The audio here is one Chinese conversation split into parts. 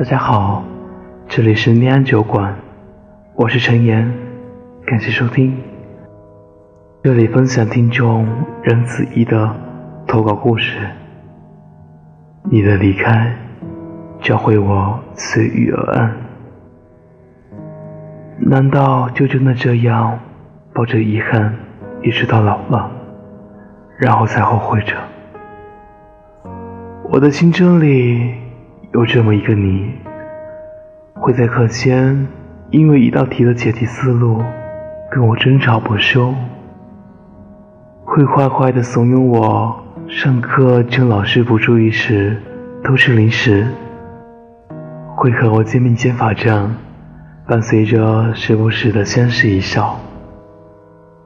大家好，这里是念安酒馆，我是陈岩，感谢收听。这里分享听众任子怡的投稿故事。你的离开，教会我随遇而安。难道就真的这样，抱着遗憾，一直到老了，然后才后悔着？我的青春里有这么一个你，会在课间因为一道题的解题思路跟我争吵不休，会坏坏的怂恿我上课趁老师不注意时偷吃零食，会和我肩并肩罚站，伴随着时不时的相视一笑，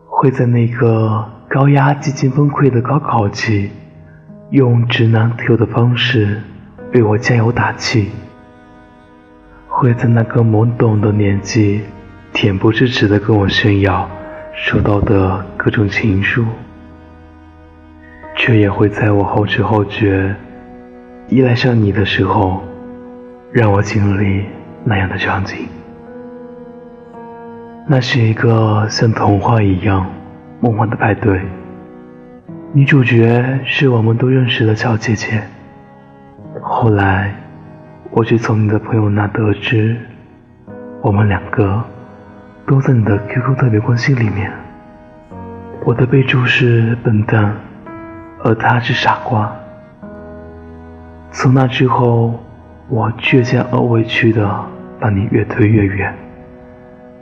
会在那个高压接近崩溃的高考季。用直男特有的方式为我加油打气，会在那个懵懂的年纪恬不知耻的跟我炫耀收到的各种情书，却也会在我后知后觉依赖上你的时候，让我经历那样的场景。那是一个像童话一样梦幻的派对。女主角是我们都认识的小姐姐。后来，我却从你的朋友那得知，我们两个都在你的 QQ 特别关心里面。我的备注是笨蛋，而他是傻瓜。从那之后，我倔强而委屈的把你越推越远，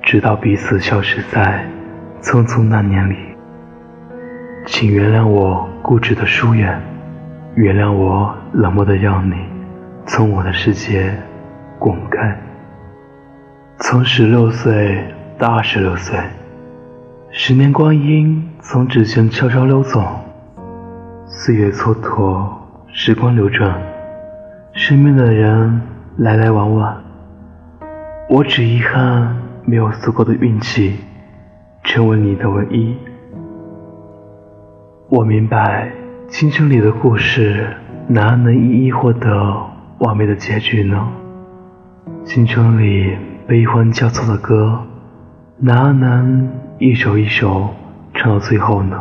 直到彼此消失在匆匆那年里。请原谅我固执的疏远，原谅我冷漠的让你从我的世界滚开。从十六岁到二十六岁，十年光阴从指尖悄悄溜走，岁月蹉跎，时光流转，身边的人来来往往，我只遗憾没有足够的运气，成为你的唯一。我明白，青春里的故事哪能一一获得完美的结局呢？青春里悲欢交错的歌，哪能一首一首唱到最后呢？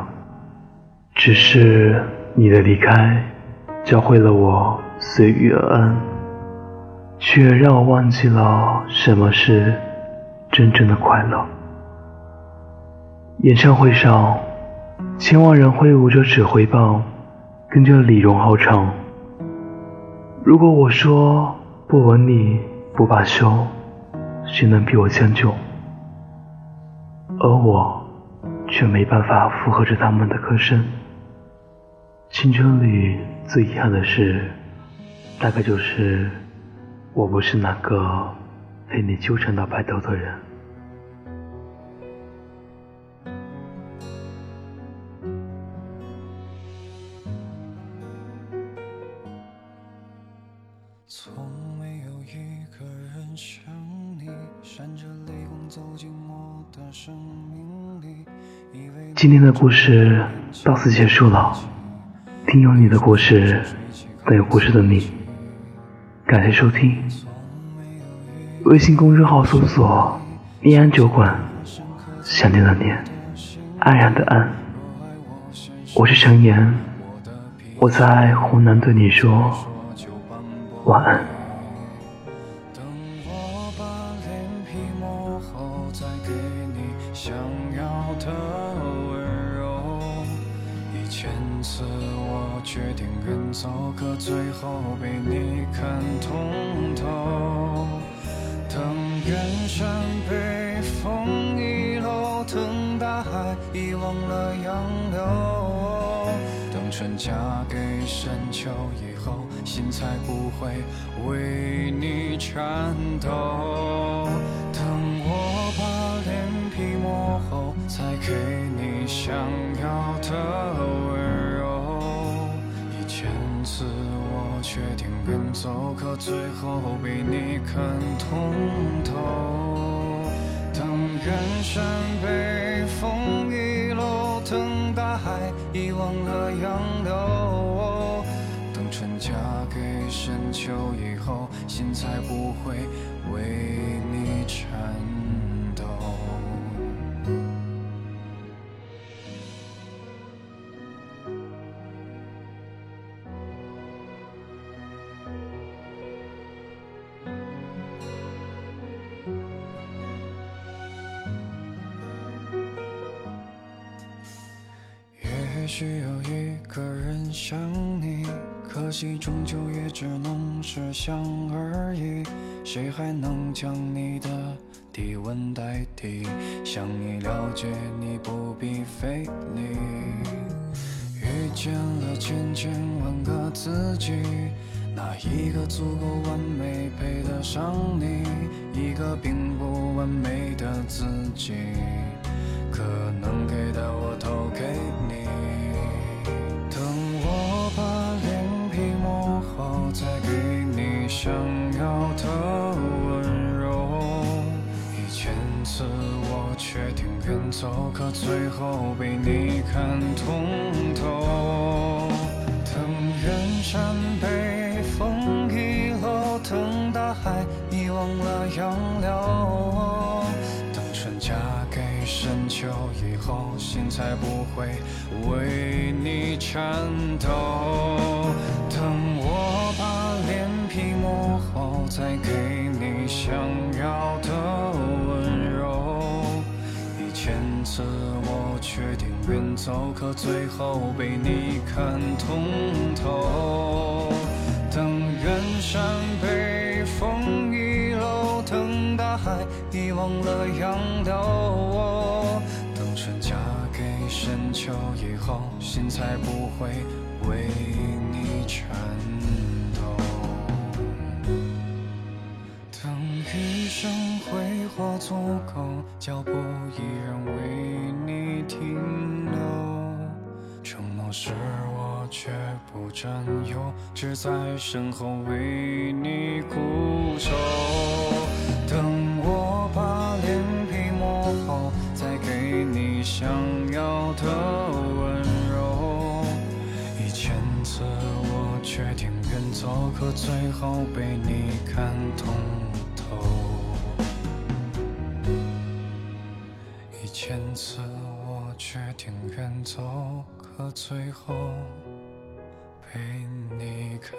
只是你的离开，教会了我随遇而安，却让我忘记了什么是真正的快乐。演唱会上。千万人挥舞着指挥棒，跟着李荣浩唱。如果我说不吻你不罢休，谁能比我将就？而我却没办法附和着他们的歌声。青春里最遗憾的事，大概就是我不是那个陪你纠缠到白头的人。今天的故事到此结束了，听有你的故事，等有故事的你。感谢收听，微信公众号搜索“念安酒馆”，想念的念，安然的安。我是陈岩，我在湖南对你说。晚安前次我决定远走可最后被你看通透等远山被风遗漏等大海遗忘了洋流等春嫁给深秋以后心才不会为你颤抖。等我把脸皮磨厚，才给你想要的温柔。一千次我决定远走，可最后被你看通透。等远山被风遗漏，等大海遗忘了洋流。嫁给深秋以后。心才不会为你颤抖。也许有一个人像你，可惜终究也只能是想而已。谁还能将你的体温代替？想你了解你不必费力。遇见了千千万个自己，哪一个足够完美配得上你？一个并不完美的自己，可能给的次我决定远走，可最后被你看通透。等远山被风遗落，等大海遗忘了洋流。等春嫁给深秋以后，心才不会为你颤抖。等我把脸皮磨厚，再给你想要次我决定远走，可最后被你看通透。等远山被风遗漏，等大海遗忘了洋流。等春嫁给深秋以后，心才不会为你颤抖。生挥霍足够，脚步依然为你停留。承诺是我绝不占有，只在身后为你固守。等我把脸皮磨厚，再给你想要的温柔。一千次我决定远走，可最后被你看通透。千次我决定远走，可最后被你看